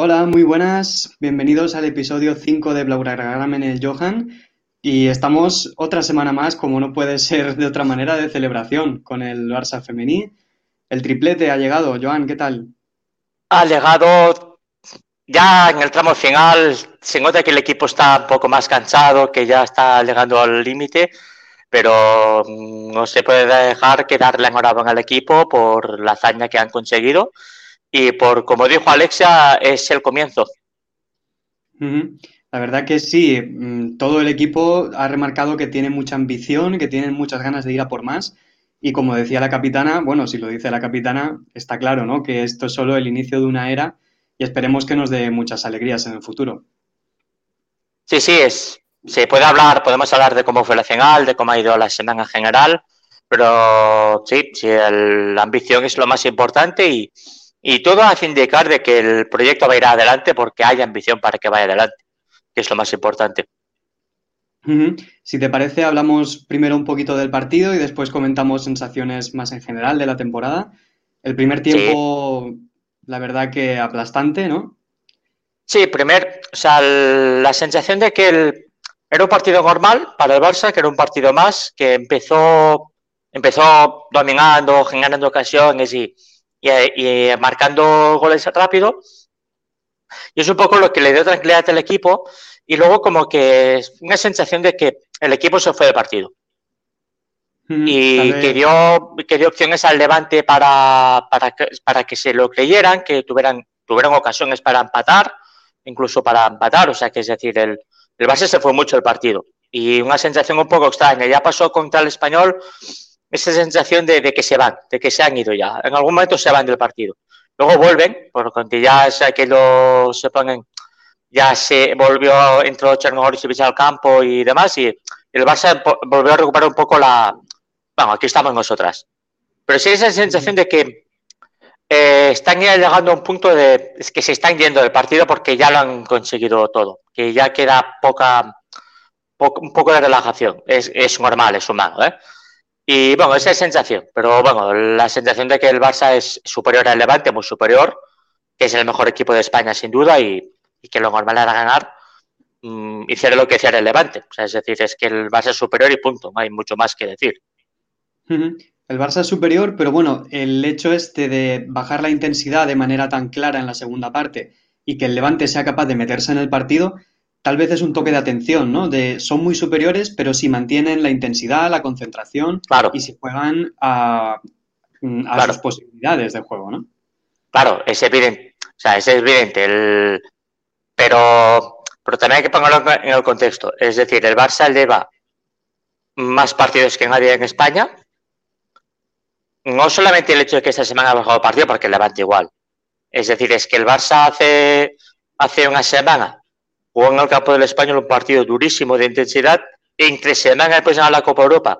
Hola, muy buenas. Bienvenidos al episodio 5 de Blaugrana en el Johan. Y estamos otra semana más, como no puede ser de otra manera, de celebración con el Barça femení. El triplete ha llegado. Joan, ¿qué tal? Ha llegado ya en el tramo final. Se nota que el equipo está un poco más cansado, que ya está llegando al límite, pero no se puede dejar que darle enhorabuena al equipo por la hazaña que han conseguido y por, como dijo Alexia, es el comienzo. La verdad que sí, mm, todo el equipo ha remarcado que tiene mucha ambición, que tienen muchas ganas de ir a por más. Y como decía la capitana, bueno, si lo dice la capitana, está claro, ¿no? Que esto es solo el inicio de una era y esperemos que nos dé muchas alegrías en el futuro. Sí, sí, es, se puede hablar, podemos hablar de cómo fue la final, de cómo ha ido la semana en general, pero sí, sí la ambición es lo más importante y, y todo hace indicar de que el proyecto va a ir adelante porque hay ambición para que vaya adelante, que es lo más importante. Si te parece, hablamos primero un poquito del partido y después comentamos sensaciones más en general de la temporada. El primer tiempo, la verdad que aplastante, ¿no? Sí, primer, o sea, la sensación de que era un partido normal para el Barça, que era un partido más, que empezó, empezó dominando, generando ocasiones y, y, marcando goles rápido. Y es un poco lo que le dio tranquilidad al equipo. Y luego como que una sensación de que el equipo se fue de partido. y que dio, que dio opciones al Levante para, para, que, para que se lo creyeran, que tuvieran, tuvieran ocasiones para empatar, incluso para empatar. O sea, que es decir, el, el base se fue mucho el partido. Y una sensación un poco extraña. Ya pasó contra el español esa sensación de, que se van, de que se han ido ya. En algún momento se van del partido. Luego vuelven, porque ya que lo se ponen, ya se volvió, entró Chernobyl al campo y demás, y el Barça volvió a recuperar un poco la. Bueno, aquí estamos nosotras. Pero sí esa sensación de que eh, están ya llegando a un punto de es que se están yendo del partido porque ya lo han conseguido todo, que ya queda poca, un poco de relajación. Es, es normal, es humano, ¿eh? Y bueno, esa es sensación, pero bueno, la sensación de que el Barça es superior al Levante, muy superior, que es el mejor equipo de España sin duda y, que lo normal era ganar, mmm, hiciera lo que hiciera el Levante. O sea, es decir, es que el Barça es superior y punto, no hay mucho más que decir. El Barça es superior, pero bueno, el hecho este de bajar la intensidad de manera tan clara en la segunda parte y que el Levante sea capaz de meterse en el partido, tal vez es un toque de atención, ¿no? De son muy superiores, pero si mantienen la intensidad, la concentración y si juegan a, mm, a sus posibilidades de juego, ¿no? Claro, es evidente. O sea, es evidente. El... Pero, pero también hay que ponerlo en el contexto. Es decir, el Barça lleva más partidos que nadie en España. No solamente el hecho de que esta semana ha bajado partido, porque el Levante igual. Es decir, es que el Barça hace, hace una semana jugó en el campo del Español un partido durísimo de intensidad. Entre semana después a la Copa Europa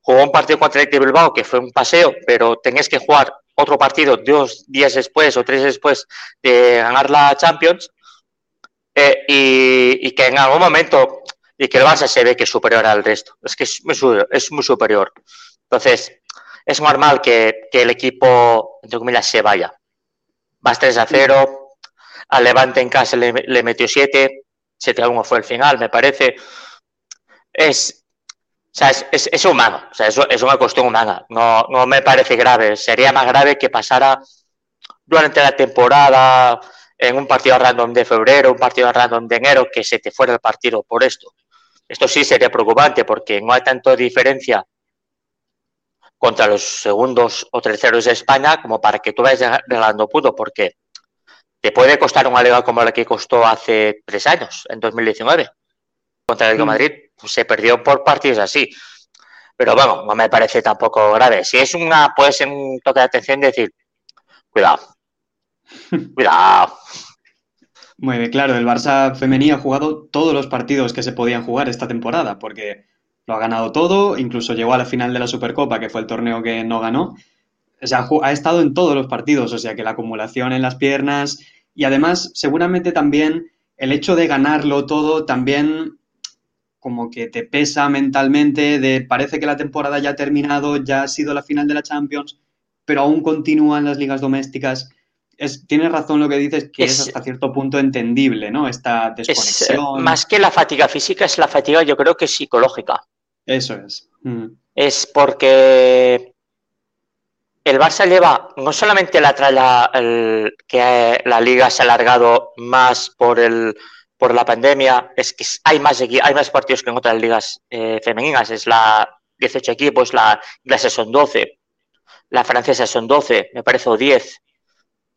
jugó un partido contra el Bilbao que fue un paseo, pero tenías que jugar otro partido dos días después o tres después de ganar la Champions. Eh, y, que en algún momento y que el Barça se ve que es superior al resto. Es que es muy, superior. Entonces, es normal que, que el equipo, entre comillas, se vaya. Vas 3 a 0, al Levante en casa le, le metió 7, 7 a 1 fue el final, me parece. Es, o sea, es, humano, o sea, es, es, una cuestión humana. No, no me parece grave. Sería más grave que pasara durante la temporada en un partido random de febrero, un partido random de enero, que se te fuera el partido por esto. Esto sí sería preocupante porque no hay tanto diferencia contra los segundos o terceros de España como para que tú vayas regalando puntos, porque te puede costar una liga como la que costó hace tres años, en 2019, contra el Real mm. Madrid. Pues se perdió por partidos así. Pero bueno, no me parece tampoco grave. Si es una, puede ser un toque de atención decir, cuidado, cuidado. Muy bien, claro, el Barça femenino ha jugado todos los partidos que se podían jugar esta temporada, porque lo ha ganado todo, incluso llegó a la final de la Supercopa, que fue el torneo que no ganó. O sea, ha estado en todos los partidos, o sea que la acumulación en las piernas, y además, seguramente también el hecho de ganarlo todo también como que te pesa mentalmente de parece que la temporada ya ha terminado, ya ha sido la final de la Champions, pero aún continúan las ligas domésticas. es, tienes razón lo que dices, que es, hasta cierto punto entendible, ¿no? Esta Es, desconexión. más que la fatiga física, es la fatiga, yo creo que psicológica. Eso es. Mm. Es porque el Barça lleva no solamente la, la el, que la liga se ha alargado más por el por la pandemia, es que hay más hay más partidos que en otras ligas eh, femeninas, es la 18 equipos, la inglesa son 12, la francesa son 12, me parece, o 10,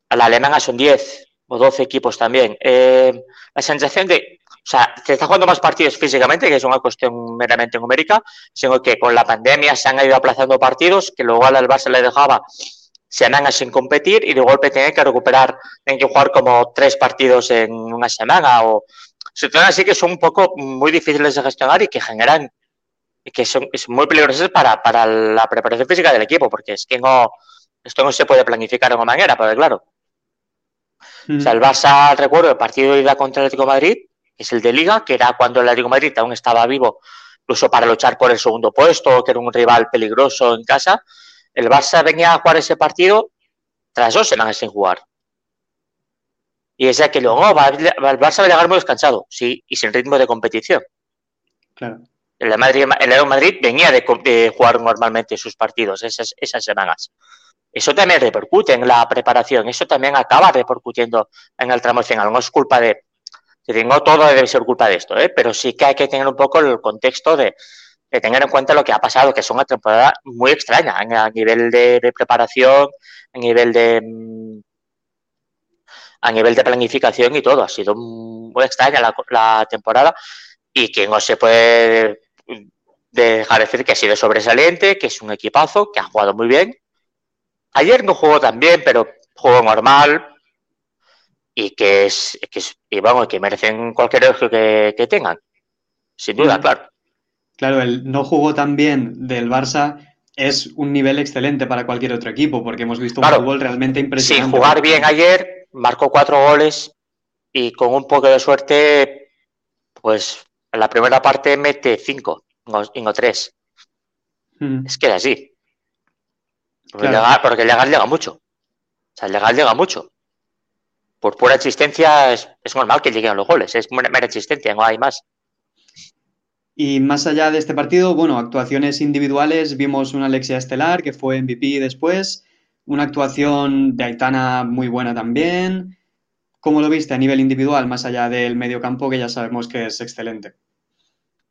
la alemana son 10 o 12 equipos también. Eh, la sensación de, o sea, se está jugando más partidos físicamente, que es una cuestión meramente numérica, sino que con la pandemia se han ido aplazando partidos, que luego al Barça le dejaba semanas sin competir y de golpe tienen que recuperar, tienen que jugar como tres partidos en una semana o situaciones así que son un poco muy difíciles de gestionar y que generan que son, muy peligrosas para, para la preparación física del equipo, porque es que no, esto no se puede planificar de una manera, pero claro. Mm. O sea, el Barça, recuerdo, el partido de ida contra el Atlético de Madrid, es el de Liga, que era cuando el Atlético de Madrid aún estaba vivo, incluso para luchar por el segundo puesto, que era un rival peligroso en casa. El Barça venía a jugar ese partido tras dos semanas sin jugar. Y es que luego va, el Barça va a llegar muy descansado, sí, y sin ritmo de competición. Claro. El Madrid, el Real Madrid venía de, de, jugar normalmente sus partidos esas, esas semanas. Eso también repercute en la preparación, eso también acaba repercutiendo en el tramo final. No es culpa de, no todo debe ser culpa de esto, ¿eh? pero sí que hay que tener un poco el contexto de, tener en cuenta lo que ha pasado, que es una temporada muy extraña a nivel de, preparación, a nivel de mm, a nivel de planificación y todo. Ha sido muy extraña la, temporada y que no se puede dejar de decir que ha sido sobresaliente, que es un equipazo, que ha jugado muy bien. Ayer no jugó tan bien, pero jugó normal y que es, que es y vamos, que merecen cualquier elogio que, que, tengan. Sin duda, claro. Claro, el no jugó tan bien del Barça es un nivel excelente para cualquier otro equipo, porque hemos visto claro, un fútbol realmente impresionante. Sin jugar bien ayer, marcó cuatro goles y con un poco de suerte, pues en la primera parte mete cinco y no tres. Mm. Es que es así. Porque, Claro. llegar, porque llegar llega mucho. O sea, llegar llega mucho. Por pura existencia es, es normal que lleguen los goles. Es mera existencia, no hay más. Y más allá de este partido, bueno, actuaciones individuales, vimos una Alexia Estelar que fue MVP después, una actuación de Aitana muy buena también. ¿Cómo lo viste a nivel individual, más allá del mediocampo, que ya sabemos que es excelente?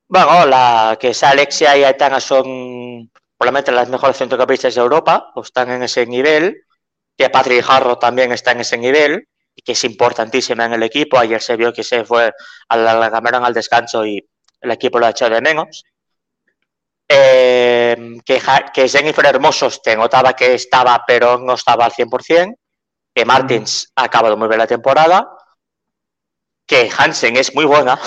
Bueno, la que es Alexia y Aitana son probablemente las mejores centrocampistas de Europa, o están en ese nivel. Que Patrick Harro también está en ese nivel que es importantísima en el equipo. Ayer se vio que se fue a la, la Cameron al descanso y el equipo lo ha echado de menos. Eh, que, que Jennifer Hermoso te notaba que estaba, pero no estaba al 100%. Que Martins ha acabado muy bien la temporada. Que Hansen es muy buena.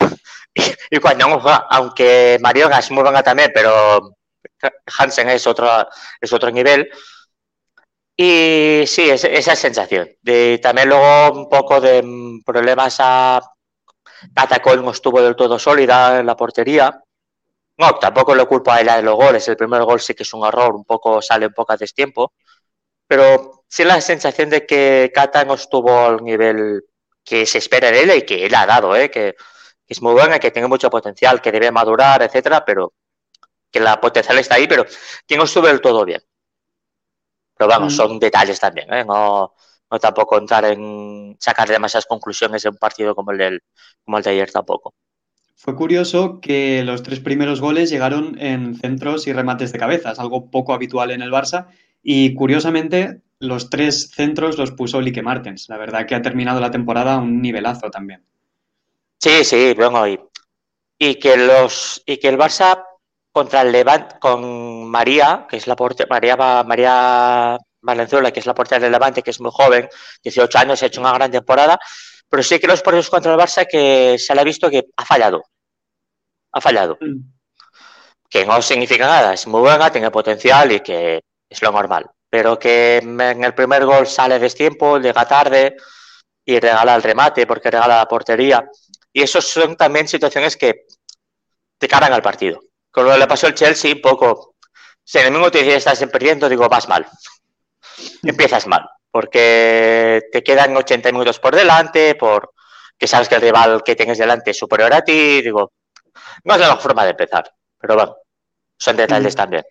y, y, cuando no juega, aunque Mariona es muy buena también, pero Hansen es otro, es otro nivel. Y sí, es, esa sensación. También luego un poco de problemas a Catacol no estuvo del todo sólida en la portería. No, tampoco le culpo a ella de los goles. El primer gol sí que es un error, un poco sale un poco a destiempo. Pero sí la sensación de que Cata no estuvo al nivel que se espera de él y que él ha dado, ¿eh? que, que es muy buena, que tiene mucho potencial, que debe madurar, etcétera, pero que la potencial está ahí, pero que no estuvo del todo bien. Pero vamos, mm. son detalles también, ¿eh? no, no tampoco entrar en sacar demasiadas conclusiones de un partido como el, del, como el de ayer tampoco. Fue curioso que los tres primeros goles llegaron en centros y remates de cabezas, algo poco habitual en el Barça, y curiosamente los tres centros los puso Lique Martens. La verdad que ha terminado la temporada a un nivelazo también. Sí, sí, bueno, y, y que los y que el Barça contra el Levante con María, que es la porte, María María Valenzuela, que es la portera del Levante, que es muy joven, 18 años, ha hecho una gran temporada, pero sí que los partidos contra el Barça que se le ha visto que ha fallado. Ha fallado. Mm. Que no significa nada, es muy buena, tiene potencial y que es lo normal. Pero que en el primer gol sale destiempo, llega tarde y regala el remate porque regala la portería. Y eso son también situaciones que te cargan al partido. Con lo que le pasó al Chelsea, un poco. Si el enemigo te dice estás perdiendo, digo, vas mal. Empiezas mal. porque te quedan 80 minutos por delante, por que sabes que el rival que tienes delante es superior a ti, digo, no es la mejor forma de empezar, pero bueno, son detalles mm. también.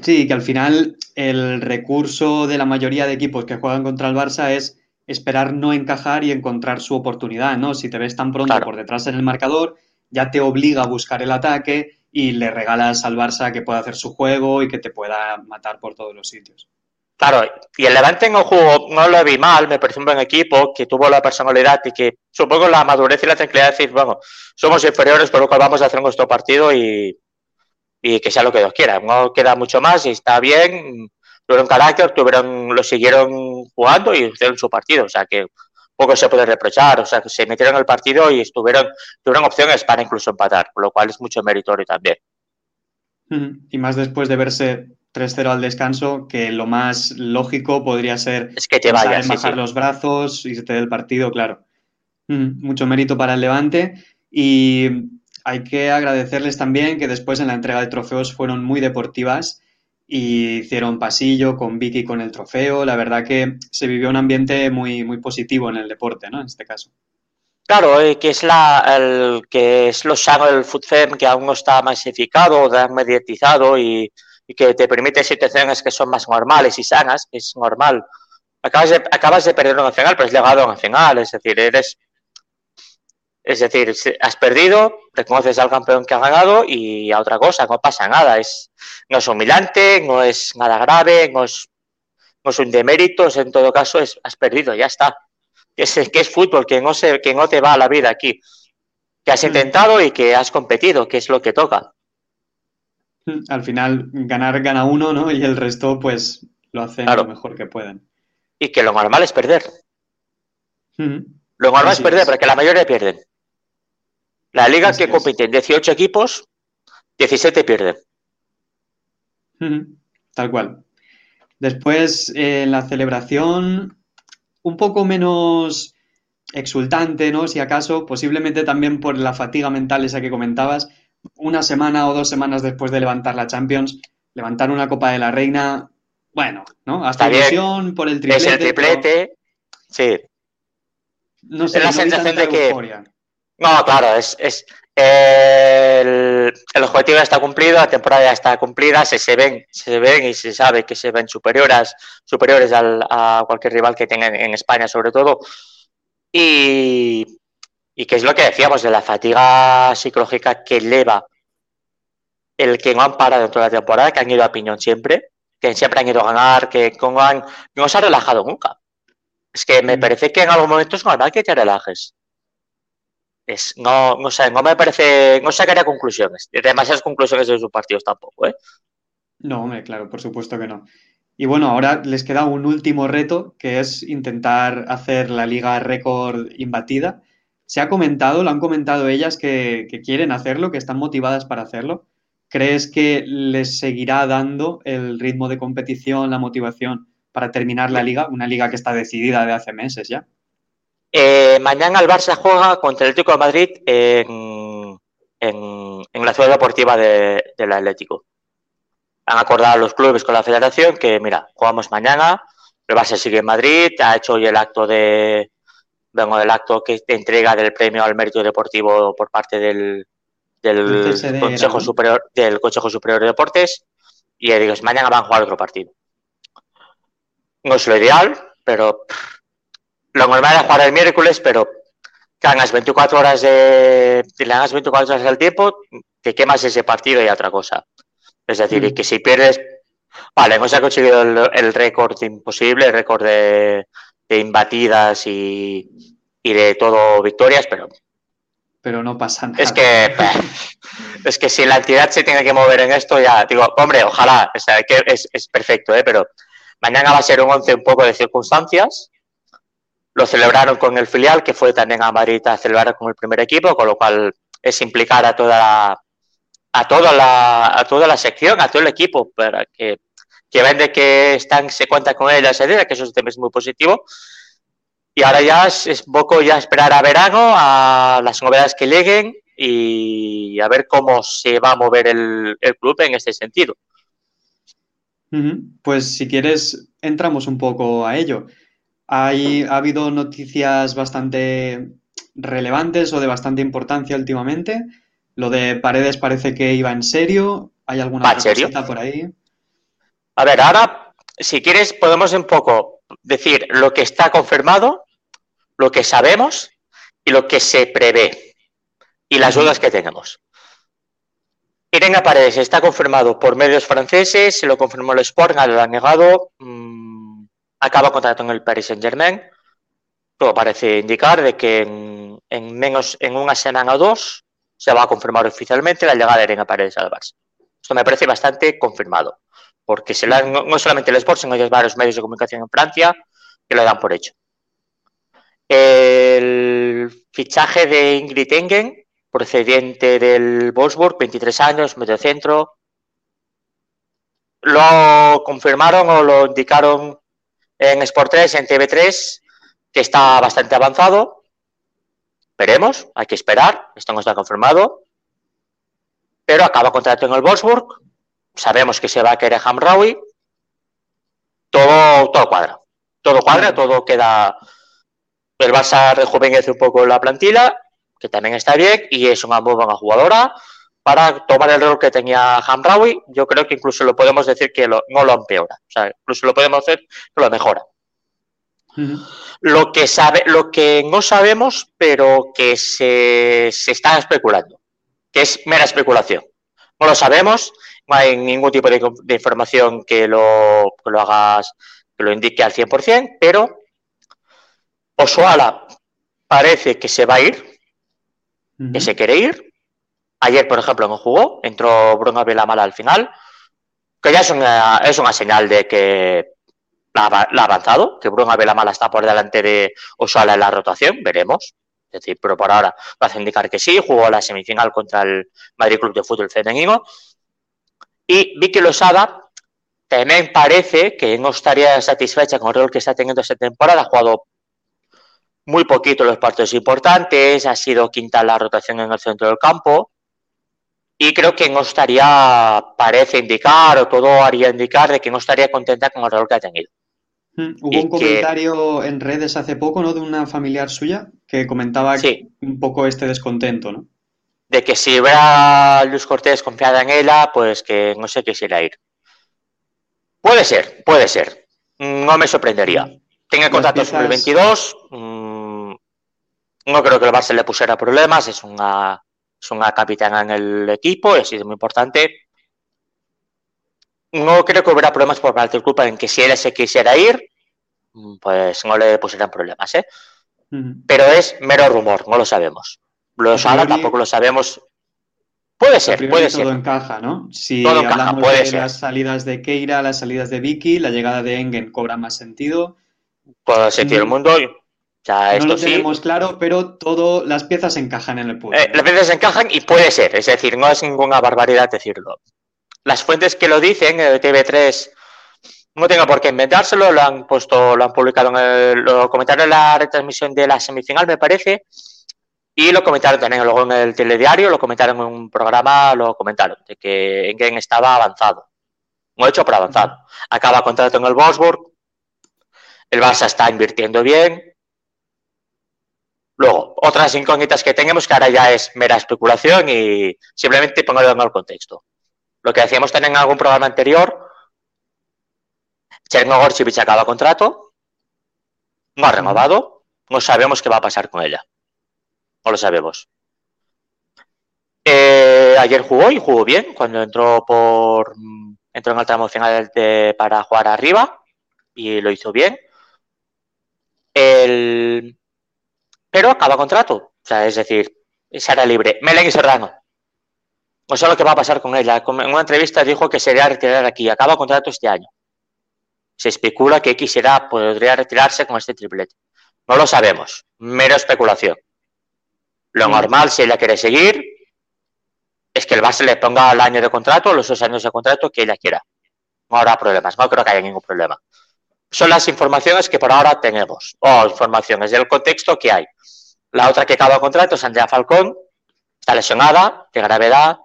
Sí, que al final el recurso de la mayoría de equipos que juegan contra el Barça es esperar no encajar y encontrar su oportunidad, ¿no? Si te ves tan pronto por detrás en el marcador, ya te obliga a buscar el ataque y le regalas al Barça que pueda hacer su juego y que te pueda matar por todos los sitios. Claro, y el Levante el juego no lo vi mal, me parece un buen equipo, que tuvo la personalidad y que supongo la madurez y la tranquilidad de decir, bueno, somos inferiores, por lo cual vamos a hacer nuestro partido y, y que sea lo que Dios quiera. No queda mucho más y está bien. Tuvieron carácter, tuvieron, lo siguieron jugando y hicieron su partido. O sea que poco se puede reprochar. O sea que se metieron en el partido y estuvieron, tuvieron opciones para incluso empatar, por lo cual es mucho meritorio también. Y más después de verse 3-0 al descanso, que lo más lógico podría ser es que te vayas, bajar los brazos y se te dé el partido, claro. Mucho mérito para el Levante. Y hay que agradecerles también que después en la entrega de trofeos fueron muy deportivas y hicieron pasillo con Vicky con el trofeo. La verdad que se vivió un ambiente muy, muy positivo en el deporte, ¿no? En este caso. Claro, eh, que es la el, que es lo sano del FUTFEM que aún no está masificado, mediatizado y, y, que te permite situaciones que son más normales y sanas, es normal. Acabas de, acabas de perder un nacional, pero es legado nacional, es decir, eres es decir, has perdido, reconoces al campeón que ha ganado y a otra cosa, no pasa nada. Es, no es humillante, no es nada grave, no es, no es un demérito, en todo caso es, has perdido, ya está. Es, que es fútbol, que no, se, que no te va a la vida aquí. Que has mm. intentado y que has competido, que es lo que toca. Al final, ganar gana uno, ¿no? Y el resto, pues, lo hacen lo mejor que pueden. Y que lo normal es perder. Mm. Lo normal es perder, porque la mayoría pierden. La liga que compite en 18 equipos, 17 pierden. Tal cual. Después, en la celebración, un poco menos exultante, ¿no? Si acaso, posiblemente también por la fatiga mental esa que comentabas, una semana o dos semanas después de levantar la Champions, levantar una Copa de la Reina, bueno, ¿no? Hasta ilusión por el triplete. Es el triplete, sí. No sé, la sensación de que... No, claro, es, es el, objetivo ya está cumplido, la temporada ya está cumplida, se, se, ven, se ven y se sabe que se ven superiores, superiores al, a cualquier rival que tengan en España, sobre todo. Y, y que es lo que decíamos de la fatiga psicológica que eleva el que no han parado toda la temporada, que han ido a piñón siempre, que siempre han ido a ganar, que no, han, no se ha relajado nunca. Es que me mm. parece que en algún momento es normal que te relajes no, no, sé, no me parece, no sacaría conclusiones, demasiadas conclusiones de sus partidos tampoco, ¿eh? No, hombre, claro, por supuesto que no. Y bueno, ahora les queda un último reto, que es intentar hacer la liga récord imbatida. Se ha comentado, lo han comentado ellas que, que quieren hacerlo, que están motivadas para hacerlo. ¿Crees que les seguirá dando el ritmo de competición, la motivación para terminar la liga? Una liga que está decidida de hace meses ya. Eh, mañana el Barça juega contra el Atlético de Madrid en, en, la ciudad deportiva del Atlético. Han acordado los clubes con la federación que, mira, jugamos mañana, el Barça sigue en Madrid, ha hecho hoy el acto de vengo del acto que te entrega del premio al mérito deportivo por parte del, del Consejo Superior del Consejo Superior de Deportes y digo, mañana van a jugar otro partido. No es lo ideal, pero lo normal es jugar el miércoles, pero que hagas 24 horas de. Hagas 24 horas del tiempo, te quemas ese partido y otra cosa. Es decir, y que si pierdes. Vale, hemos conseguido el, récord imposible, el récord de, imbatidas y, de todo victorias, pero. Pero no pasa nada. Es que. es que si la entidad se tiene que mover en esto, ya. Digo, hombre, ojalá. O sea, que es, es perfecto, ¿eh? Pero mañana va a ser un once un poco de circunstancias lo celebraron con el filial, que fue también a Madrid a celebrar con el primer equipo, con lo cual es implicar a toda la, a toda la, toda la sección, a todo el equipo, para que, que ven que están, se cuenta con ella esa idea, que eso es muy positivo. Y ahora ya es, poco ya esperar a verano, a las novedades que lleguen y a ver cómo se va a mover el, el club en este sentido. Pues si quieres, entramos un poco a ello. Hay, ha habido noticias bastante relevantes o de bastante importancia últimamente. Lo de Paredes parece que iba en serio. ¿Hay alguna cosita por ahí? A ver, ahora, si quieres, podemos un poco decir lo que está confirmado, lo que sabemos y lo que se prevé y las dudas que tenemos. Irene Paredes está confirmado por medios franceses, se lo confirmó el Sport, lo ha negado, mmm, acaba contrato en el Paris Saint Germain. Todo parece indicar de que en, en, menos en una semana o dos se va a confirmar oficialmente la llegada de Irene Paredes al Barça. Esto me parece bastante confirmado, porque se la, no, no, solamente el Sport, sino varios medios de comunicación en Francia que lo dan por hecho. El fichaje de Ingrid Engen procedente del Wolfsburg, 23 años, medio centro. Lo confirmaron o lo indicaron en Sport 3, en TV3, que está bastante avanzado. Veremos, hay que esperar, esto no está confirmado. Pero acaba contrato en el Wolfsburg. Sabemos que se va a querer Hamraoui. Todo, todo cuadra. Todo cuadra, todo queda. El Barça rejuvenece un poco la plantilla que también está bien y es una muy buena jugadora para tomar el rol que tenía Hamraoui. Yo creo que incluso lo podemos decir que lo, no lo empeora, o sea, incluso lo podemos hacer que lo mejora. Uh -huh. Lo que sabe, lo que no sabemos, pero que se, se está especulando, que es mera especulación. No lo sabemos, no hay ningún tipo de, de información que lo, que lo hagas, que lo indique al 100%, pero Osoala parece que se va a ir, que se quiere ir. Ayer, por ejemplo, no jugó, entró Bruno Vilamala al final, que ya es una, es una señal de que la, ha avanzado, que Bruno Vilamala está por delante de Osala en la rotación, veremos. Es decir, pero por ahora va a indicar que sí, jugó la semifinal contra el Madrid Club de Fútbol Femenino. Y Vicky Losada también parece que no estaría satisfecha con el rol que está teniendo esta temporada, ha jugado muy poquito los partidos importantes, ha sido quinta la rotación en el centro del campo y creo que no estaría, parece indicar o todo haría indicar de que no estaría contenta con el rol que ha tenido. Hmm, hubo y un comentario en redes hace poco, ¿no? De una familiar suya que comentaba sí. un poco este descontento, ¿no? De que si hubiera Luis Cortés confiada en ella, pues que no se quisiera ir. Puede ser, puede ser. No me sorprendería. Tiene contrato piezas... sobre el 22. Mmm, no creo que el Barça le pusiera problemas. Es una, es una capitana en el equipo ha sido muy importante. No creo que hubiera problemas por parte del club en que si él se quisiera ir, pues no le pusieran problemas, ¿eh? Uh -huh. Pero es mero rumor, no lo sabemos. Los ahora tampoco lo sabemos. Puede ser, puede todo ser. encaja, ¿no? Si todo encaja, hablamos puede de ser. las salidas de Keira, las salidas de Vicky, la llegada de Engen cobra más sentido. Todo el sentido del mundo. No esto lo sí. tenemos claro, pero todo, las piezas encajan en el puzzle. Eh, las piezas encajan y puede ser, es decir, no es ninguna barbaridad decirlo. Las fuentes que lo dicen, el TV3 no tengo por qué inventárselo, lo han puesto, lo han publicado en el, lo comentaron en la retransmisión de la semifinal, me parece, y lo comentaron también luego en el telediario, lo comentaron en un programa, lo comentaron, de que Engen estaba avanzado. No hecho, pero avanzado. Acaba contrato en el Wolfsburg, el Barça está invirtiendo bien. Luego, otras incógnitas que tenemos que ahora ya es mera especulación y simplemente pongo en el contexto. Lo que decíamos también en algún programa anterior, Cherno Gorchivich acaba contrato, no ha renovado, no sabemos qué va a pasar con ella. No lo sabemos. Eh, ayer jugó y jugó bien cuando entró por entró en el tramo final de, para jugar arriba y lo hizo bien. El... Pero acaba contrato. O sea, es decir, será libre. Melen y Serrano. No sé lo que va a pasar con ella. En una entrevista dijo que sería retirar aquí. Acaba contrato este año. Se especula que quisiera, podría retirarse con este triplete. No lo sabemos. Mero especulación. Lo normal, si ella quiere seguir, es que el Barça le ponga el año de contrato, los dos años de contrato que ella quiera. No habrá problemas. No creo que haya ningún problema son las informaciones que por ahora tenemos, o informaciones del contexto que hay. La otra que acaba contrato es Andrea Falcón, está lesionada, de gravedad.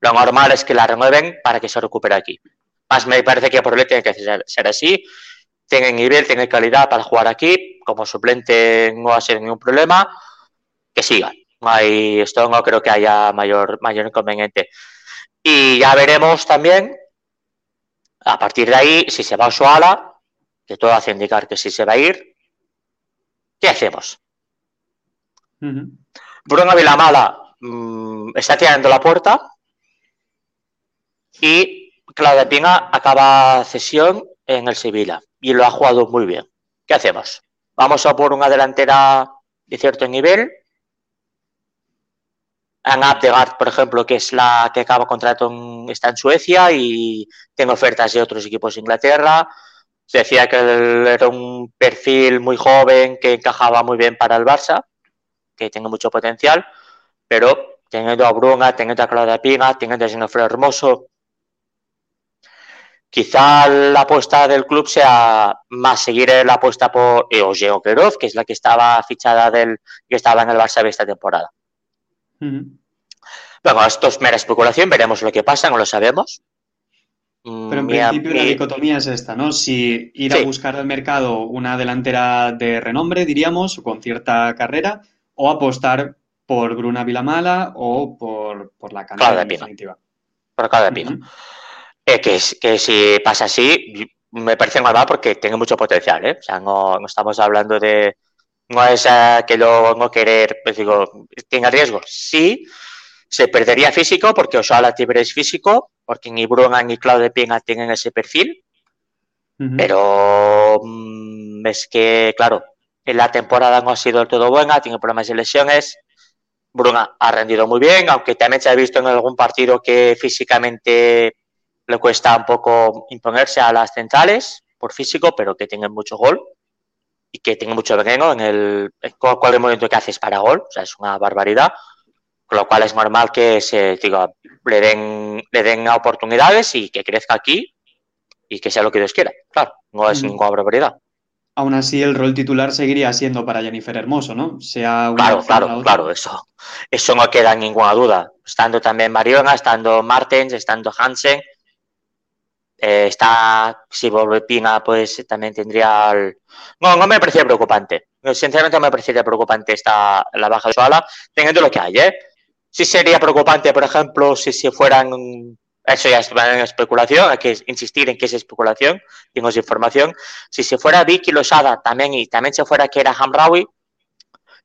Lo normal es que la renueven para que se recupere aquí. Más me parece que por ley tiene que ser, ser así. Tienen nivel, tienen calidad para jugar aquí. Como suplente no va a ser ningún problema. Que sigan. No hay, esto no creo que haya mayor, mayor inconveniente. Y ya veremos también, a partir de ahí, si se va a Suala, que todo hace indicar que si se va a ir, ¿qué hacemos? Bruno Vilamala mm, está tirando la puerta y Claudia Pina acaba cesión en el Sevilla y lo ha jugado muy bien. ¿Qué hacemos? Vamos a por una delantera de cierto nivel. Anna Abdegard, por ejemplo, que es la que acaba contrato en- está en Suecia y tiene ofertas de otros equipos de Inglaterra. Se decía que él era un perfil muy joven que encajaba muy bien para el Barça, que tiene mucho potencial, pero teniendo a Bruna, teniendo a Claudia Pina, teniendo a Jennifer Hermoso, quizá la apuesta del club sea más seguir la apuesta por Eugeo Okerov, que es la que estaba fichada del que estaba en el Barça de esta temporada. Bueno, esto es mera especulación, veremos lo que pasa, no lo sabemos. Mm, Pero en mi- principio la mi- dicotomía es esta, ¿no? Si ir Sí. a buscar al mercado una delantera de renombre, diríamos, o con cierta carrera, o apostar por Bruna Vilamala o por, por la cantera Claudia en Pina. definitiva. por cada pino. Eh, que, que si pasa así, me parece normal porque tiene mucho potencial, ¿eh? O sea, no, no estamos hablando de. No es eh, que lo no querer, pues digo, tiene riesgo. Sí, se perdería físico porque Osala Tibre es físico, porque ni Bruna ni Claude Pina tienen ese perfil, pero mm, es que, claro, en la temporada no ha sido del todo buena, tiene problemas de lesiones. Bruna ha rendido muy bien, aunque también se ha visto en algún partido que físicamente le cuesta un poco imponerse a las centrales por físico, pero que tiene mucho gol y que tiene mucho veneno en el en cu- cualquier momento que haces para gol, o sea, es una barbaridad, con lo cual es normal que se diga, le den le den oportunidades y que crezca aquí y que sea lo que Dios quiera. Claro, no es Mm. ninguna barbaridad. Aún así, el rol titular seguiría siendo para Jennifer Hermoso, ¿no? Sea Claro, claro, claro, eso, eso no queda ninguna duda. Estando también Mariona, estando Martens, estando Hansen, eh, está, si vuelve Pina, pues también tendría el... No, no me parecía preocupante. Sinceramente no me parecería preocupante esta, la baja de Suala, teniendo lo que hay, ¿eh? Sí sería preocupante, por ejemplo, si se fueran... Eso ya es en especulación, hay que insistir en que es especulación, y no es información. Si se fuera Vicky Losada también y también se fuera que era Hamraoui,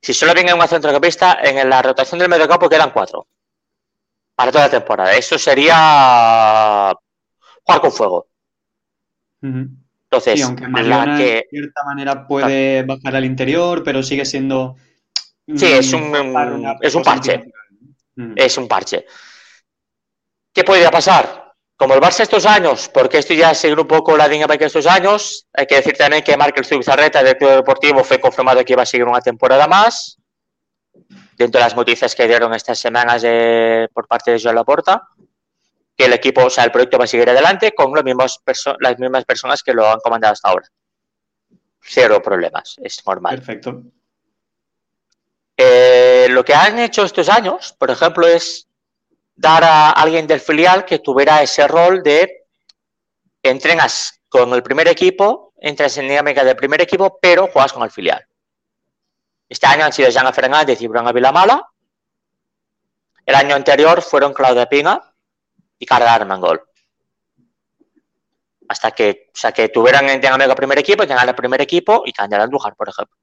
si solo viene una centrocampista, en la rotación del mediocampo quedan cuatro. Para toda la temporada. Eso sería jugar con fuego. Entonces, Sí, aunque que. de cierta manera puede bajar al interior, pero sigue siendo. Sí, es un- una es un parche. Ujú. es un parche. ¿Qué podría pasar? Como el Barça estos años, porque esto ya sigue un poco la dinámica estos años, hay que decir también que Markel Zubizarreta, director deportivo, fue confirmado que iba a seguir una temporada más, dentro de las noticias que dieron estas semanas de- por parte de Joan Laporta, que el equipo, o sea, el proyecto va a seguir adelante con los mismos perso- las mismas personas que lo han comandado hasta ahora. Cero problemas, es normal. Perfecto. Eh, lo que han hecho estos años, por ejemplo, es dar a alguien del filial que tuviera ese rol de entrenas con el primer equipo, entras en dinámica del primer equipo, pero juegas con el filial. Este año han sido Jana Fernández y Bruno Vilamala. El año anterior fueron Claudia Pina y Carla Armengol. Hasta que, o sea, que tuvieran dinámica primer equipo, entrenar el primer equipo y Candela Andújar, por ejemplo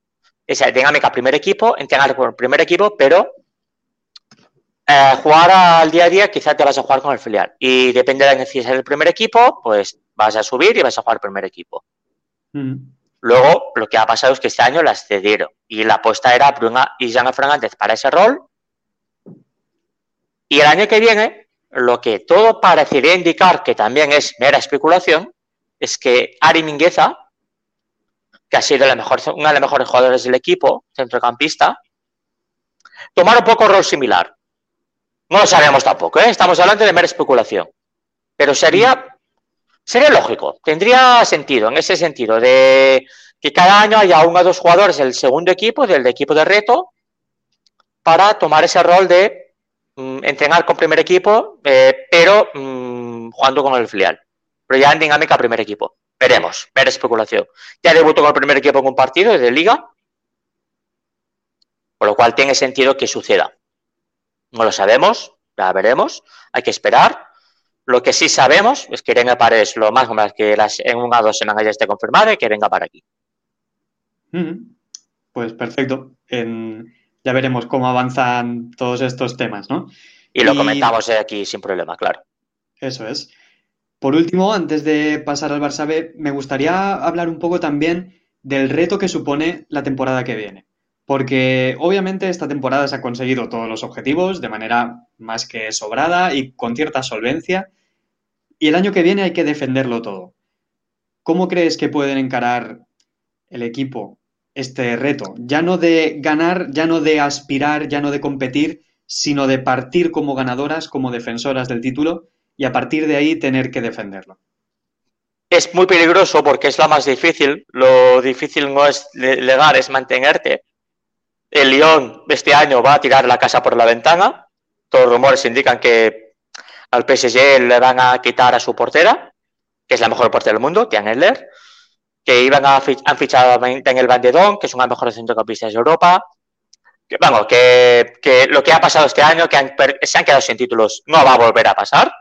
esa dinámica primer equipo, entrenar el primer equipo, pero eh, jugar al día a día quizá te vas a jugar con el filial. Y depende de la necesidad del primer equipo, pues vas a subir y vas a jugar primer equipo. Ujú. Luego, lo que ha pasado es que este año las cedieron y la apuesta era Bruna y Jana Fernández para ese rol. Y el año que viene, lo que todo parecería indicar que también es mera especulación, es que Ari Mingueza, que ha sido la mejor, una de las mejores jugadoras del equipo, centrocampista, tomara un poco rol similar. No lo sabemos tampoco, ¿eh? estamos hablando de mera especulación. Pero sería, sería lógico, tendría sentido en ese sentido de que cada año haya uno o dos jugadores del segundo equipo, del equipo de reto, para tomar ese rol de mm, entrenar con primer equipo, eh, pero mm, jugando con el filial. Pero ya en dinámica primer equipo. Veremos, ver especulación. Ya debutó con el primer equipo en un partido de liga, por lo cual tiene sentido que suceda. No lo sabemos, ya veremos, hay que esperar. Lo que sí sabemos es que Irene Paredes lo más o que las, en una o dos semanas ya esté confirmada y que venga para aquí. Pues perfecto. ya veremos cómo avanzan todos estos temas, ¿no? Y lo comentamos aquí sin problema, claro. Eso es. Por último, antes de pasar al Barça B, me gustaría hablar un poco también del reto que supone la temporada que viene. Porque obviamente esta temporada se ha conseguido todos los objetivos de manera más que sobrada y con cierta solvencia. Y el año que viene hay que defenderlo todo. ¿Cómo crees que pueden encarar el equipo este reto? Ya no de ganar, ya no de aspirar, ya no de competir, sino de partir como ganadoras, como defensoras del título y a partir de ahí tener que defenderlo. Es muy peligroso porque es la más difícil. Lo difícil no es llegar, es mantenerte. El Lyon este año va a tirar la casa por la ventana. Todos los rumores indican que al PSG le van a quitar a su portera, que es la mejor portera del mundo, Tian Edler, que iban a han fichado a Daniel Van de Don, que es una de las mejores centrocampistas de Europa. Vamos, que, lo que ha pasado este año, que se han quedado sin títulos, no va a volver a pasar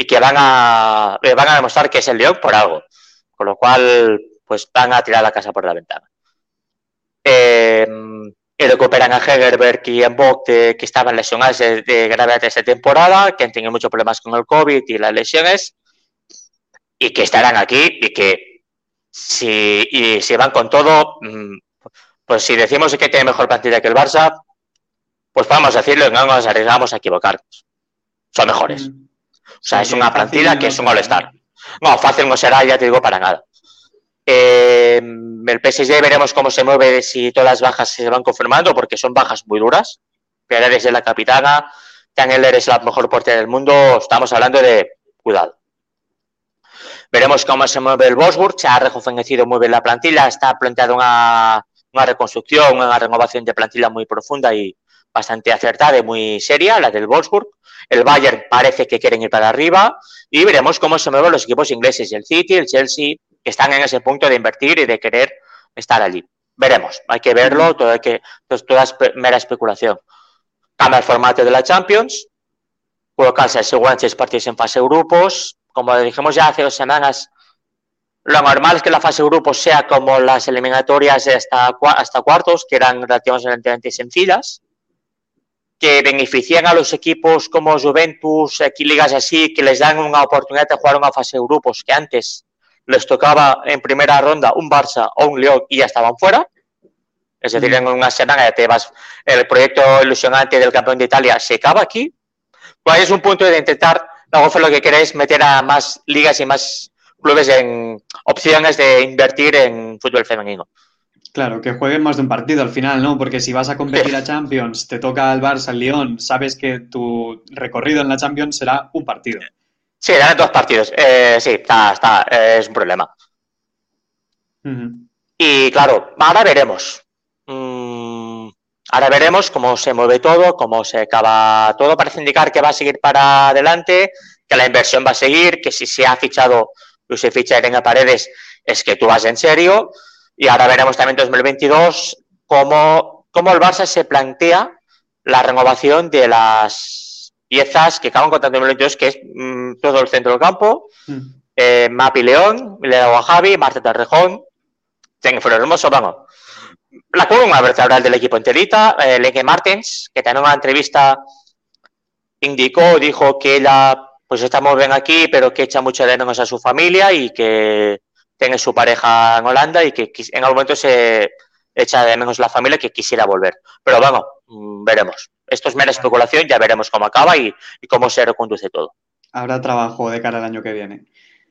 y que van a, van a demostrar que es el Lyon por algo. Con lo cual, pues van a tirar la casa por la ventana. Eh, y recuperan a Hegerberg y en que estaban lesionados de, de gravedad esta temporada, que han tenido muchos problemas con el COVID y las lesiones, y que estarán aquí y que si van con todo, mm, pues si decimos que tiene mejor plantilla que el Barça, pues vamos a decirlo y no nos arriesgamos a equivocarnos. Son mejores. Mm. O sea, es una plantilla que es un all-star. No, fácil no será, ya te digo, para nada. Eh, el PSG veremos cómo se mueve si todas las bajas se van confirmando, porque son bajas muy duras. Pérez es la capitana, Heller es la mejor portera del mundo. Estamos hablando de cuidado. Veremos cómo se mueve el Wolfsburg. Se ha rejuvenecido muy bien la plantilla. Está planteada una, una reconstrucción, una renovación de plantilla muy profunda y bastante acertada y muy seria, la del Wolfsburg. El Bayern parece que quieren ir para arriba y veremos cómo se mueven los equipos ingleses, el City, el Chelsea, que están en ese punto de invertir y de querer estar allí. Veremos, hay que verlo, todo hay que, toda es mera especulación. Cambia el formato de la Champions, colocarse según seis partidos en fase grupos. Como dijimos ya hace dos semanas, lo normal es que la fase grupos sea como las eliminatorias hasta, hasta cuartos, que eran relativamente sencillas, que benefician a los equipos como Juventus, aquí ligas así, que les dan una oportunidad de jugar una fase de grupos que antes les tocaba en primera ronda un Barça o un Lyon y ya estaban fuera. Es decir, en una semana ya te vas, el proyecto ilusionante del campeón de Italia se acaba aquí. Pues es un punto de intentar, luego lo que queréis meter a más ligas y más clubes en opciones de invertir en fútbol femenino. Claro, que jueguen más de un partido al final, ¿no? Porque si vas a competir a Champions, te toca al Barça, al Lyon, sabes que tu recorrido en la Champions será un partido. Sí, eran dos partidos. Eh, sí, está, está, es un problema. Y claro, ahora veremos. Mm, ahora veremos cómo se mueve todo, cómo se acaba todo. Parece indicar que va a seguir para adelante, que la inversión va a seguir, que si se ha fichado, se ficha Irene Paredes, es que tú vas en serio. Y ahora veremos también en 2022 cómo, cómo el Barça se plantea la renovación de las piezas que acaban con 2022, que es mm, todo el centro del campo, mm. eh, Mapi León, Leo a Javi, Marta Tarrejón, tengo fueron hermoso, vamos. La columna vertebral del equipo enterita, eh, Lenke Martens, que en una entrevista indicó, dijo que ella, pues está muy bien aquí, pero que echa mucho de menos a su familia y que tiene su pareja en Holanda y que en algún momento se echa de menos la familia que quisiera volver. Pero vamos, mm, veremos. Esto es mera especulación, ya veremos cómo acaba y, cómo se reconduce todo. Habrá trabajo de cara al año que viene.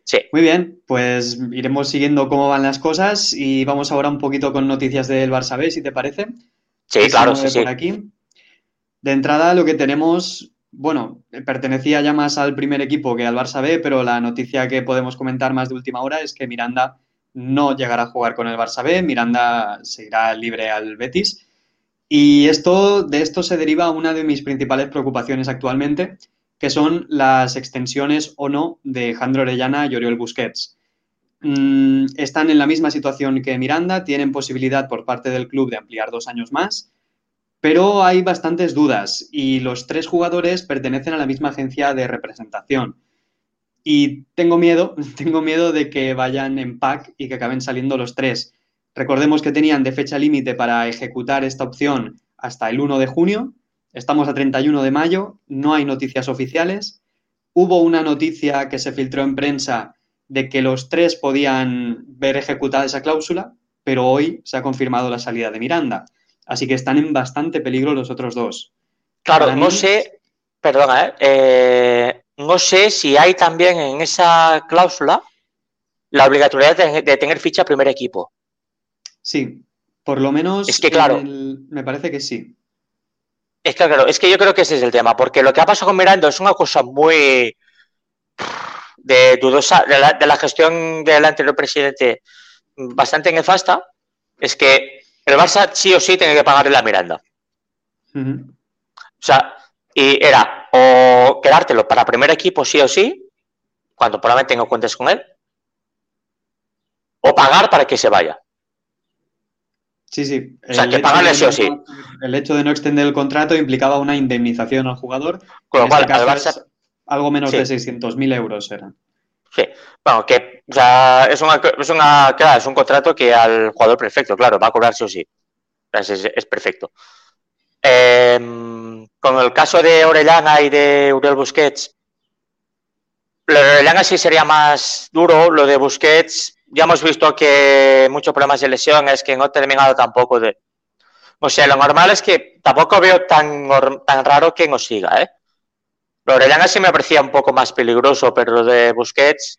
Sí. Muy bien, pues iremos siguiendo cómo van las cosas y vamos ahora un poquito con noticias del Barça B, si te parece. Sí, claro, sí, sí. Aquí. De entrada, lo que tenemos, bueno, pertenecía ya más al primer equipo que al Barça B, pero la noticia que podemos comentar más de última hora es que Miranda no llegará a jugar con el Barça B, Miranda se irá libre al Betis y esto, de esto se deriva una de mis principales preocupaciones actualmente, que son las extensiones o no de Jandro Orellana y Oriol Busquets. Mm, están en la misma situación que Miranda, tienen posibilidad por parte del club de ampliar dos años más, pero hay bastantes dudas y los tres jugadores pertenecen a la misma agencia de representación. Y tengo miedo, tengo miedo de que vayan en pack y que acaben saliendo los tres. Recordemos que tenían de fecha límite para ejecutar esta opción hasta el 1 de junio. Estamos a 31 de mayo, no hay noticias oficiales. Hubo una noticia que se filtró en prensa de que los tres podían ver ejecutada esa cláusula, pero hoy se ha confirmado la salida de Miranda. Así que están en bastante peligro los otros dos. Claro, no sé, perdona, ¿eh? ¿eh? no sé si hay también en esa cláusula la obligatoriedad de, tener ficha primer equipo. Sí, por lo menos. Es que claro. me parece que sí. Es que claro, es que yo creo que ese es el tema, porque lo que ha pasado con Miranda es una cosa muy de dudosa, de la, gestión del anterior presidente bastante nefasta, es que el Barça sí o sí tiene que pagarle la Miranda. O sea, y era o quedártelo para primer equipo sí o sí, cuando probablemente no cuentes con él, o pagar para que se vaya. Sí, sí. O sea, que pagarle sí o sí. El hecho de no extender el contrato implicaba una indemnización al jugador. Con lo cual, este al Barça algo menos de 600.000 euros eran. Sí, bueno, que o sea, es, una, es, una, es un contrato que al jugador perfecto, claro, va a cobrar sí o sí. Es, perfecto. Em, con el caso de Orellana y de Uriel Busquets, lo de Orellana sí sería más duro, lo de Busquets ya hemos visto que muchos problemas de lesión es que no ha terminado tampoco de... O sea, lo normal es que tampoco veo tan, tan raro que nos siga, ¿eh? Orellana sí me parecía un poco más peligroso, pero lo de Busquets.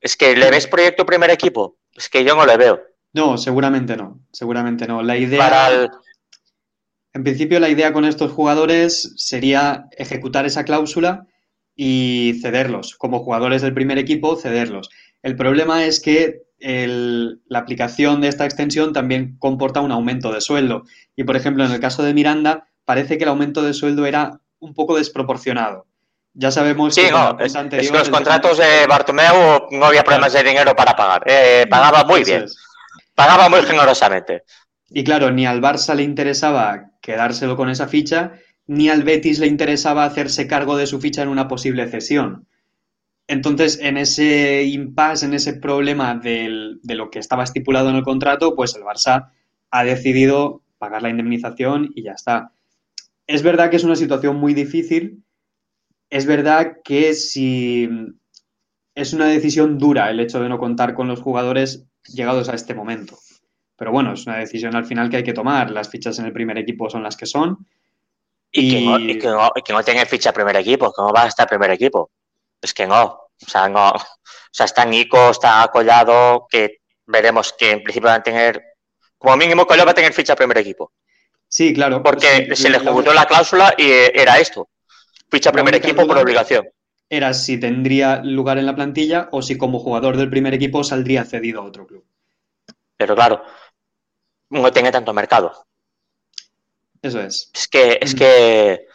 Es que le ves proyecto primer equipo. Es que yo no le veo. No, seguramente no. Seguramente no. La idea. En principio, la idea con estos jugadores sería ejecutar esa cláusula y cederlos. Como jugadores del primer equipo, cederlos. El problema es que la aplicación de esta extensión también comporta un aumento de sueldo. Y, por ejemplo, en el caso de Miranda, parece que el aumento de sueldo era un poco desproporcionado. Ya sabemos que no, es, que los contratos de Bartomeu no había problemas de dinero para pagar. Eh, pagaba muy bien. Pagaba muy generosamente. Y claro, ni al Barça le interesaba quedárselo con esa ficha, ni al Betis le interesaba hacerse cargo de su ficha en una posible cesión. Entonces, en ese impasse, en ese problema de lo que estaba estipulado en el contrato, pues el Barça ha decidido pagar la indemnización y ya está es verdad que es una situación muy difícil. Es verdad que si es una decisión dura el hecho de no contar con los jugadores llegados a este momento. Pero bueno, es una decisión al final que hay que tomar. Las fichas en el primer equipo son las que son. Y, que, no, y que, tenga ficha primer equipo, que no va a estar primer equipo. Es que no. O sea, no. O sea, está Nico, está Collado, que veremos que en principio van a tener, como mínimo Collado va a tener ficha primer equipo. Sí, claro. Porque se le ejecutó la cláusula y era esto. Ficha primer equipo por obligación. Era si tendría lugar en la plantilla o si como jugador del primer equipo saldría cedido a otro club. Pero claro, no tiene tanto mercado. Eso es. Es que, es que,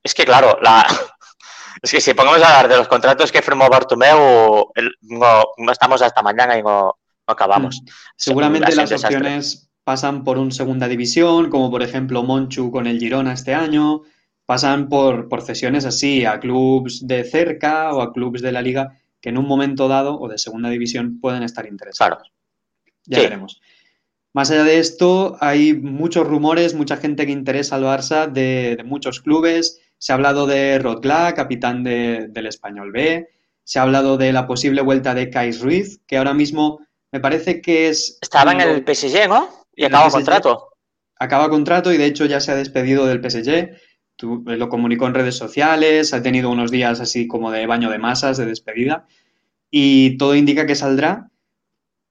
es que claro, la, es que si ponemos a hablar de los contratos que firmó Bartomeu, no, estamos hasta mañana y no, acabamos. Mm. Seguramente las opciones pasan por un segunda división, como por ejemplo Monchu con el Girona este año, pasan por, por cesiones así a clubes de cerca o a clubes de la liga que en un momento dado o de segunda división pueden estar interesados. Ya veremos. Más allá de esto, hay muchos rumores, mucha gente que interesa al Barça de, muchos clubes. Se ha hablado de Rotgla, capitán del Español B. Se ha hablado de la posible vuelta de Kais Ruiz, que ahora mismo me parece que es... Estaba en el PSG, ¿no? Y acaba contrato. Acaba contrato y de hecho ya se ha despedido del PSG. Eh, lo comunicó en redes sociales, ha tenido unos días así como de baño de masas, de despedida. Y todo indica que saldrá.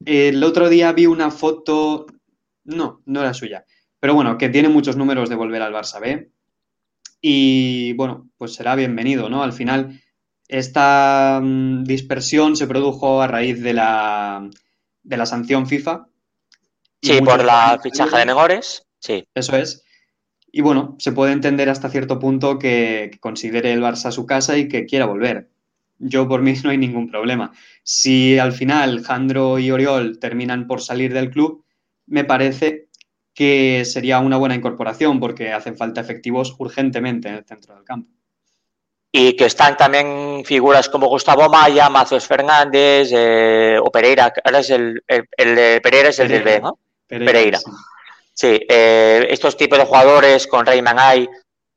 El otro día vi una foto, no, no era suya, pero bueno, que tiene muchos números de volver al Barça B. Y bueno, pues será bienvenido, ¿no? Al final, esta mm, dispersión se produjo a raíz de la, de la sanción FIFA Sí, por la fichaje de menores, sí. Eso es. Y bueno, se puede entender hasta cierto punto que, que considere el Barça su casa y que quiera volver. Yo por mí no hay ningún problema. Si al final Jandro y Oriol terminan por salir del club, me parece que sería una buena incorporación porque hacen falta efectivos urgentemente en el centro del campo. Y que están también figuras como Gustavo Maya, Mazos Fernández eh, o Pereira. Ahora es el, el, Pereira es el Pereira, del B, ¿no? Pereira. Pereira. Sí, sí eh, estos tipos de jugadores con Rayman Ay,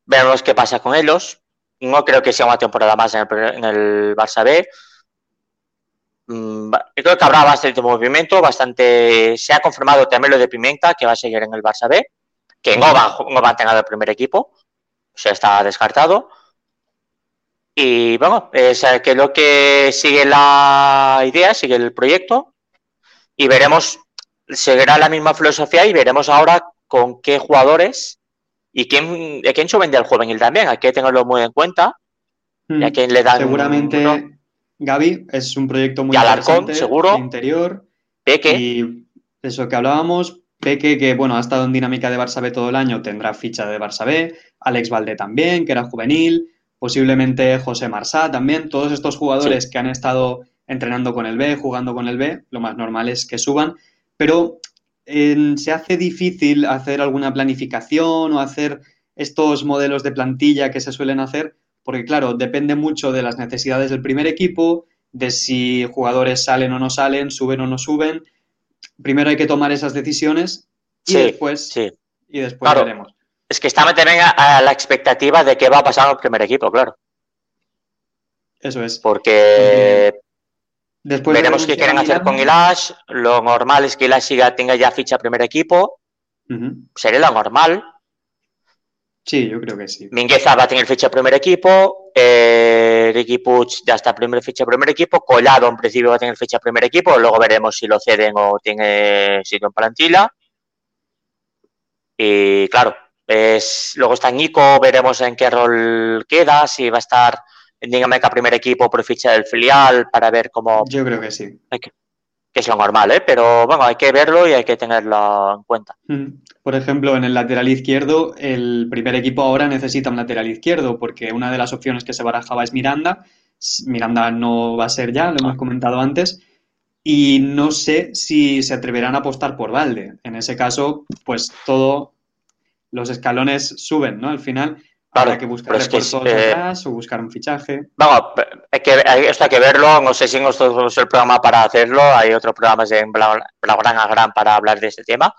veremos qué pasa con ellos. No creo que sea una temporada más en el, en el Barça B. Mm, creo que habrá bastante movimiento, bastante. Se ha confirmado también lo de Pimenta, que va a seguir en el Barça B, que no va, no va a tener el primer equipo, o sea, está descartado. Y bueno, es que lo que sigue la idea, sigue el proyecto, y veremos, seguirá la misma filosofía y veremos ahora con qué jugadores y quién, a quién vende el juvenil también, hay que tenerlo muy en cuenta. Y a quién le dan. Seguramente. ¿no? Gaby es un proyecto muy y Alarcón, seguro. interior. Peque. Y eso que hablábamos, Peque, que bueno, ha estado en dinámica de Barça B todo el año, tendrá ficha de Barça B. Alex Valde también, que era juvenil. Posiblemente José Marsá también. Todos estos jugadores sí. que han estado entrenando con el B, jugando con el B, lo más normal es que suban. Pero eh, se hace difícil hacer alguna planificación o hacer estos modelos de plantilla que se suelen hacer porque claro, depende mucho de las necesidades del primer equipo, de si jugadores salen o no salen, suben o no suben. Primero hay que tomar esas decisiones y sí, después, sí. Y después claro. veremos. Es que está también a, la expectativa de qué va a pasar el primer equipo, claro. Eso es. Porque después veremos qué quieren hacer con Ilash. Lo normal es que Ilash tenga ya ficha primer equipo. Uh -huh. Sería lo normal. Sí, yo creo que sí. Mingueza va a tener ficha primer equipo. Eh, Ricky Puig ya está primer ficha primer equipo. Collado en principio va a tener ficha primer equipo. Luego veremos si lo ceden o tiene sitio en plantilla. Y claro, es, luego está Nico. Veremos en qué rol queda. Si va a estar en Dinamarca primer equipo por ficha del filial para ver cómo. Yo creo que sí. Que, que es lo normal, ¿eh? Pero bueno, hay que verlo y hay que tenerlo en cuenta. Por ejemplo, en el lateral izquierdo, el primer equipo ahora necesita un lateral izquierdo, porque una de las opciones que se barajaba es Miranda. Miranda no va a ser ya, lo hemos comentado antes. Y no sé si se atreverán a apostar por Valde. En ese caso, pues todo los escalones suben, ¿no? Al final, Claro, Habrá que buscar refuerzos que, eh, atrás o buscar un fichaje. Vamos, hay que, esto hay que verlo. No sé si nosotros es el programa para hacerlo. Hay otros programas en Blaugrana Gran para hablar de este tema.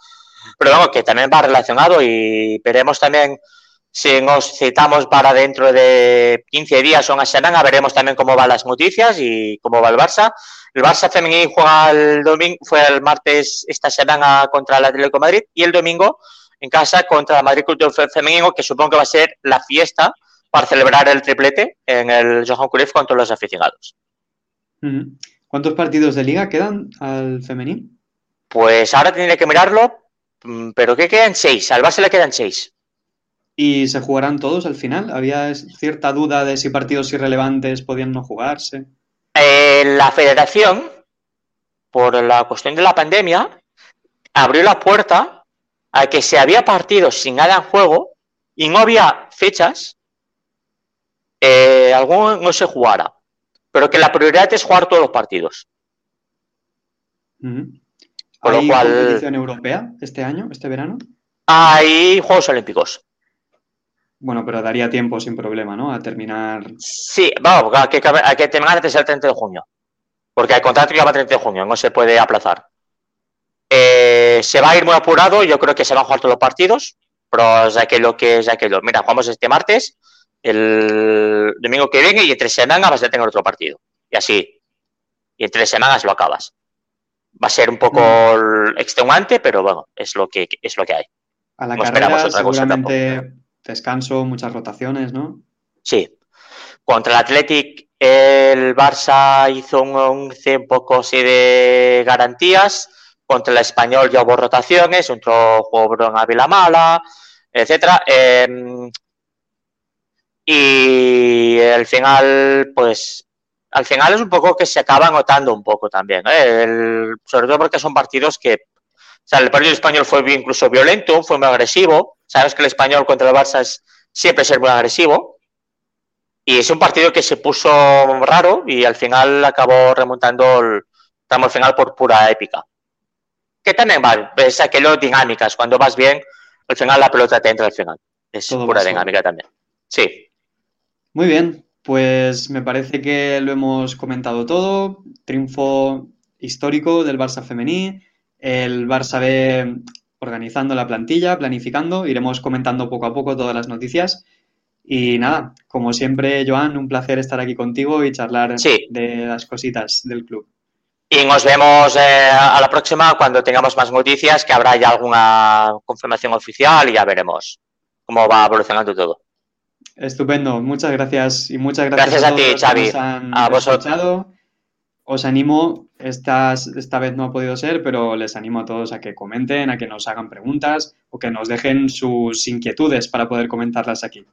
Pero vamos, que también va relacionado y veremos también si nos citamos para dentro de 15 días o una semana, veremos también cómo van las noticias y cómo va el Barça. El Barça femenino juega el domingo, fue el martes esta semana contra el Atlético de Madrid y el domingo en casa contra el Madrid Club Femenino, que supongo que va a ser la fiesta para celebrar el triplete en el Johan Cruyff con todos los aficionados. ¿Cuántos partidos de liga quedan al femenino? Pues ahora tiene que mirarlo, pero ¿qué quedan? Seis. Al Barça le quedan seis. ¿Y se jugarán todos al final? ¿Había cierta duda de si partidos irrelevantes podían no jugarse? Eh, la federación, por la cuestión de la pandemia, abrió la puerta a que si había partidos sin nada en juego y no había fechas, eh, alguno no se jugara. Pero que la prioridad es jugar todos los partidos. Uh -huh. ¿Hay lo cual, competición europea este año, este verano? Hay Juegos Olímpicos. Bueno, pero daría tiempo sin problema, ¿no? A terminar. Sí, vamos, hay que, hay que terminar antes del 30 de junio. Porque el contrato ya va el 30 de junio, no se puede aplazar. Eh, se va a ir muy apurado, yo creo que se van a jugar todos los partidos, pero es aquello que es aquello. Mira, jugamos este martes, el domingo que viene y entre semanas vas a tener otro partido. Y así. Y entre semanas lo acabas. Va a ser un poco mm. extenuante, pero bueno, es lo que, es lo que hay. A la no carrera, seguramente descanso, muchas rotaciones, ¿no? Sí. Contra el Athletic, el Barça hizo un 11 un poco así de garantías contra el español ya hubo rotaciones, otro jugó en Ávila Mala, etcétera. Eh, y al final, pues, al final es un poco que se acaba notando un poco también, ¿eh? sobre todo porque son partidos que, o sea, el partido español fue incluso violento, fue muy agresivo, Sabes que el español contra el Barça es siempre ser muy agresivo. Y es un partido que se puso raro y al final acabó remontando el tramo final por pura épica. Que también va, es aquello dinámicas. Cuando vas bien, al final la pelota te entra al final. Es pura dinámica también. Sí. Muy bien, pues me parece que lo hemos comentado todo. Triunfo histórico del Barça femení. El Barça B organizando la plantilla, planificando. Iremos comentando poco a poco todas las noticias. Y nada, como siempre, Joan, un placer estar aquí contigo y charlar de las cositas del club. Y nos vemos eh, a la próxima cuando tengamos más noticias, que habrá ya alguna confirmación oficial y ya veremos cómo va evolucionando todo. Estupendo, muchas gracias y muchas gracias, a, ti, Xavi. a vosotros. Os animo, esta, esta vez no ha podido ser, pero les animo a todos a que comenten, a que nos hagan preguntas o que nos dejen sus inquietudes para poder comentarlas aquí.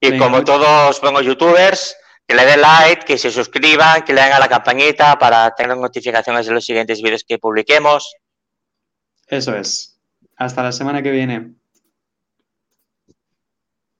Y como todos buenos youtubers, que le den like, que se suscriban, que le den a la campanita para tener notificaciones de los siguientes vídeos que publiquemos. Eso es. Hasta la semana que viene.